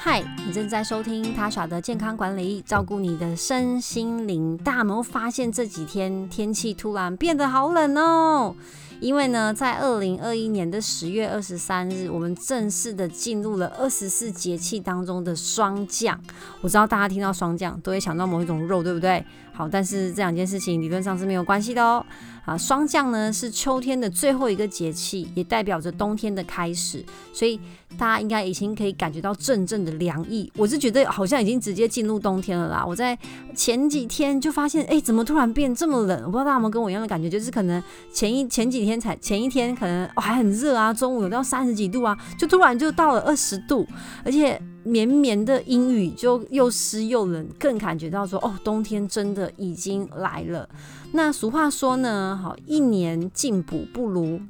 嗨，你正在收听他耍的健康管理，照顾你的身心灵。大家有没有发现这几天天气突然变得好冷哦？因为呢，在二零二一年的十月二十三日，我们正式的进入了二十四节气当中的霜降。我知道大家听到霜降都会想到某一种肉，对不对？好，但是这两件事情理论上是没有关系的哦。啊，霜降呢是秋天的最后一个节气，也代表着冬天的开始，所以大家应该已经可以感觉到阵阵的凉意。我是觉得好像已经直接进入冬天了啦。我在前几天就发现，哎，怎么突然变这么冷？我不知道大家有没有跟我一样的感觉，就是可能前一前几天才前一天可能还很热啊，中午有到三十几度啊，就突然就到了二十度，而且绵绵的阴雨就又湿又冷，更感觉到说，哦，冬天真的已经来了。那俗话说呢，好，一年进补不如，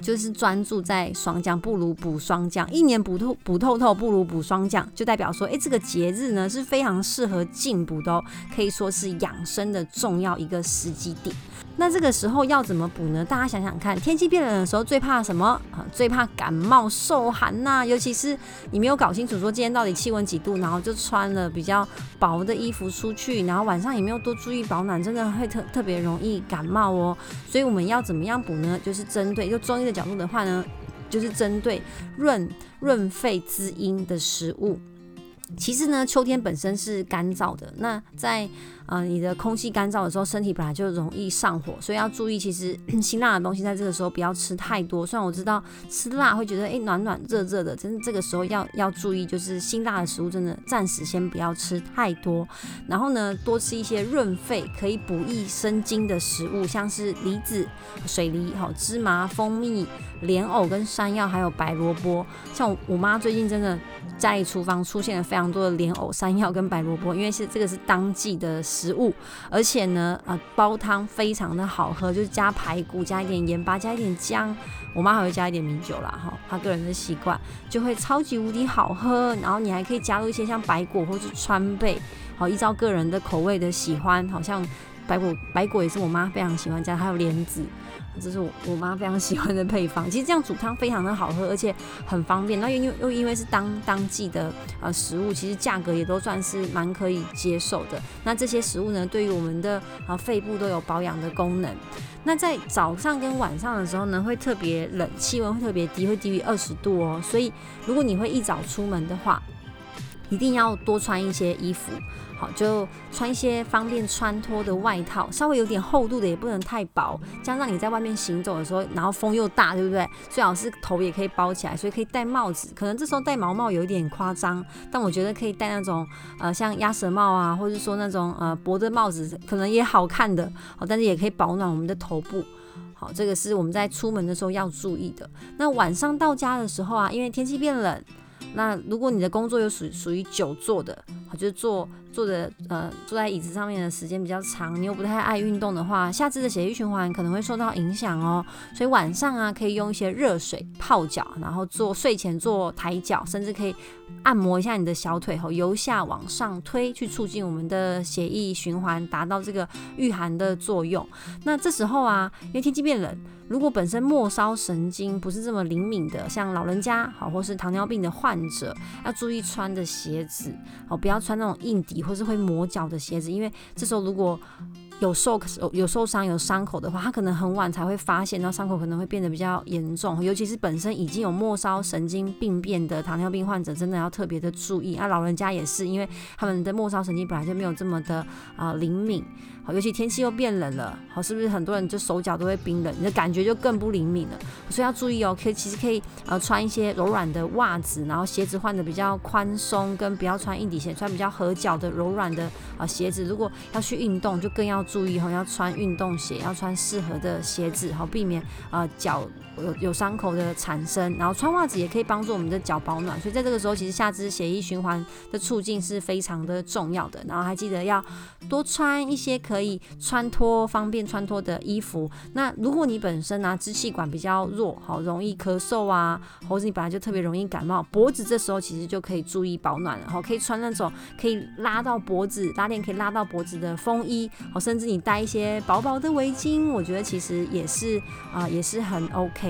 就是专注在霜降，不如补霜降。一年补透补透透，不如补霜降，就代表说，哎，这个节日呢是非常适合进补的哦，可以说是养生的重要一个时机点。那这个时候要怎么补呢？大家想想看，天气变冷的时候最怕什么啊？最怕感冒受寒呐。尤其是你没有搞清楚说今天到底气温几度，然后就穿了比较薄的衣服出去，然后晚上也没有多注意保暖，真的会特特别容易感冒哦。所以我们要怎么样补呢？就是针对就中医的角度的话呢，就是针对润润肺滋阴的食物。其实呢，秋天本身是干燥的，那在呃，你的空气干燥的时候，身体本来就容易上火，所以要注意，其实辛辣的东西在这个时候不要吃太多。虽然我知道吃辣会觉得哎暖暖热热的，真是这个时候要要注意，就是辛辣的食物真的暂时先不要吃太多。然后呢，多吃一些润肺、可以补益生津的食物，像是梨子、水梨、好芝麻、蜂蜜、莲藕跟山药，还有白萝卜。像我妈最近真的家里厨房出现了非常多的莲藕、山药跟白萝卜，因为是这个是当季的。食食物，而且呢，啊，煲汤非常的好喝，就是加排骨，加一点盐巴，加一点姜，我妈还会加一点米酒啦，哈，她个人的习惯就会超级无敌好喝。然后你还可以加入一些像白果或是川贝，好，依照个人的口味的喜欢，好像白果白果也是我妈非常喜欢加，还有莲子。这是我我妈非常喜欢的配方，其实这样煮汤非常的好喝，而且很方便。那又又又因为是当当季的呃食物，其实价格也都算是蛮可以接受的。那这些食物呢，对于我们的啊肺部都有保养的功能。那在早上跟晚上的时候呢，会特别冷，气温会特别低，会低于二十度哦。所以如果你会一早出门的话，一定要多穿一些衣服。好，就穿一些方便穿脱的外套，稍微有点厚度的，也不能太薄。加上你在外面行走的时候，然后风又大，对不对？最好是头也可以包起来，所以可以戴帽子。可能这时候戴毛帽有一点夸张，但我觉得可以戴那种呃像鸭舌帽啊，或者说那种呃薄的帽子，可能也好看的。好，但是也可以保暖我们的头部。好，这个是我们在出门的时候要注意的。那晚上到家的时候啊，因为天气变冷。那如果你的工作又属属于久坐的，好就是坐坐的呃坐在椅子上面的时间比较长，你又不太爱运动的话，下肢的血液循环可能会受到影响哦。所以晚上啊，可以用一些热水泡脚，然后做睡前做抬脚，甚至可以按摩一下你的小腿，后由下往上推，去促进我们的血液循环，达到这个御寒的作用。那这时候啊，因为天气变冷。如果本身末梢神经不是这么灵敏的，像老人家好，或是糖尿病的患者，要注意穿的鞋子好，不要穿那种硬底或是会磨脚的鞋子，因为这时候如果有受有受伤有伤口的话，他可能很晚才会发现，那伤口可能会变得比较严重。尤其是本身已经有末梢神经病变的糖尿病患者，真的要特别的注意。啊，老人家也是，因为他们的末梢神经本来就没有这么的啊灵敏。好，尤其天气又变冷了，好，是不是很多人就手脚都会冰冷，你的感觉就更不灵敏了。所以要注意哦，可以其实可以呃穿一些柔软的袜子，然后鞋子换的比较宽松，跟不要穿硬底鞋，穿比较合脚的柔软的啊鞋子。如果要去运动，就更要注意哈，要穿运动鞋，要穿适合的鞋子，好避免啊脚。有有伤口的产生，然后穿袜子也可以帮助我们的脚保暖，所以在这个时候，其实下肢血液循环的促进是非常的重要的。然后还记得要多穿一些可以穿脱、方便穿脱的衣服。那如果你本身呢支气管比较弱，好容易咳嗽啊，或者你本来就特别容易感冒，脖子这时候其实就可以注意保暖了。好，可以穿那种可以拉到脖子、拉链可以拉到脖子的风衣，好，甚至你戴一些薄薄的围巾，我觉得其实也是啊，也是很 OK。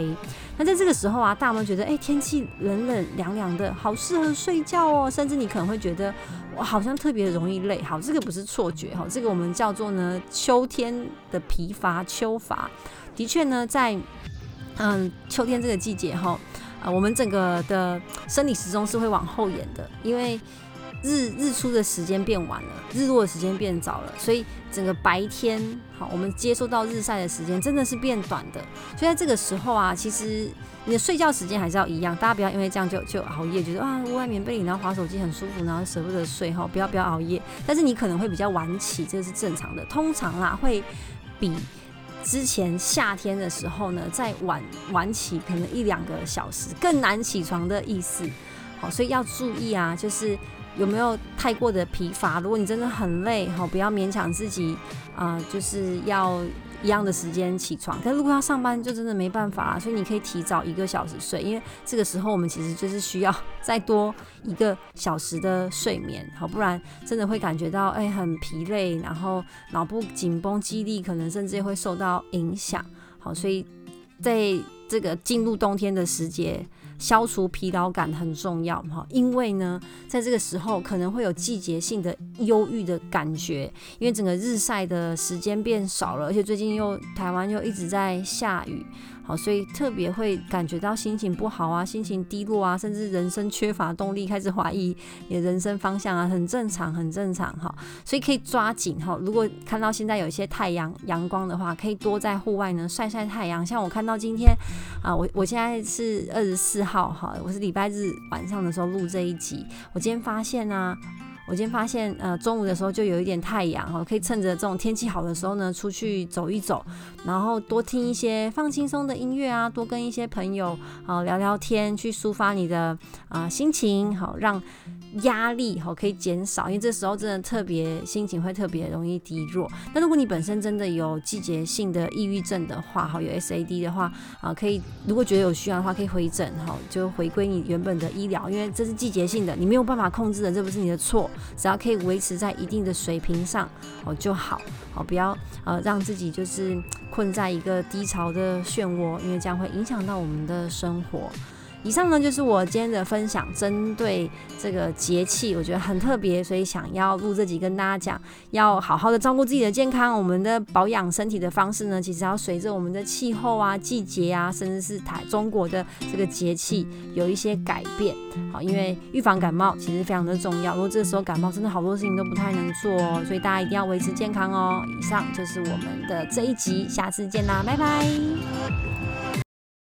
那在这个时候啊，大家觉得，哎，天气冷冷凉凉的，好适合睡觉哦？甚至你可能会觉得，我好像特别容易累。好，这个不是错觉哈，这个我们叫做呢秋天的疲乏、秋乏。的确呢，在嗯秋天这个季节哈，啊，我们整个的生理时钟是会往后延的，因为。日日出的时间变晚了，日落的时间变早了，所以整个白天好，我们接收到日晒的时间真的是变短的。所以在这个时候啊，其实你的睡觉时间还是要一样，大家不要因为这样就就熬夜，觉得啊窝在棉被里然后划手机很舒服，然后舍不得睡哈，不要不要熬夜。但是你可能会比较晚起，这个是正常的。通常啦，会比之前夏天的时候呢，再晚晚起可能一两个小时，更难起床的意思。好，所以要注意啊，就是。有没有太过的疲乏？如果你真的很累，哈，不要勉强自己啊，就是要一样的时间起床。但如果要上班，就真的没办法了。所以你可以提早一个小时睡，因为这个时候我们其实就是需要再多一个小时的睡眠，好，不然真的会感觉到哎很疲累，然后脑部紧绷，记忆力可能甚至会受到影响。好，所以在这个进入冬天的时节。消除疲劳感很重要哈，因为呢，在这个时候可能会有季节性的忧郁的感觉，因为整个日晒的时间变少了，而且最近又台湾又一直在下雨。好，所以特别会感觉到心情不好啊，心情低落啊，甚至人生缺乏动力，开始怀疑你的人生方向啊，很正常，很正常哈。所以可以抓紧哈，如果看到现在有一些太阳阳光的话，可以多在户外呢晒晒太阳。像我看到今天啊，我我现在是二十四号哈，我是礼拜日晚上的时候录这一集，我今天发现呢。我今天发现，呃，中午的时候就有一点太阳哈，可以趁着这种天气好的时候呢，出去走一走，然后多听一些放轻松的音乐啊，多跟一些朋友啊聊聊天，去抒发你的啊心情，好让。压力哈可以减少，因为这时候真的特别心情会特别容易低落。那如果你本身真的有季节性的抑郁症的话，哈有 SAD 的话啊，可以如果觉得有需要的话，可以回诊哈，就回归你原本的医疗，因为这是季节性的，你没有办法控制的，这不是你的错，只要可以维持在一定的水平上哦就好，好不要呃让自己就是困在一个低潮的漩涡，因为这样会影响到我们的生活。以上呢就是我今天的分享，针对这个节气，我觉得很特别，所以想要录这集跟大家讲，要好好的照顾自己的健康。我们的保养身体的方式呢，其实要随着我们的气候啊、季节啊，甚至是台中国的这个节气有一些改变。好，因为预防感冒其实非常的重要。如果这个时候感冒，真的好多事情都不太能做哦，所以大家一定要维持健康哦。以上就是我们的这一集，下次见啦，拜拜。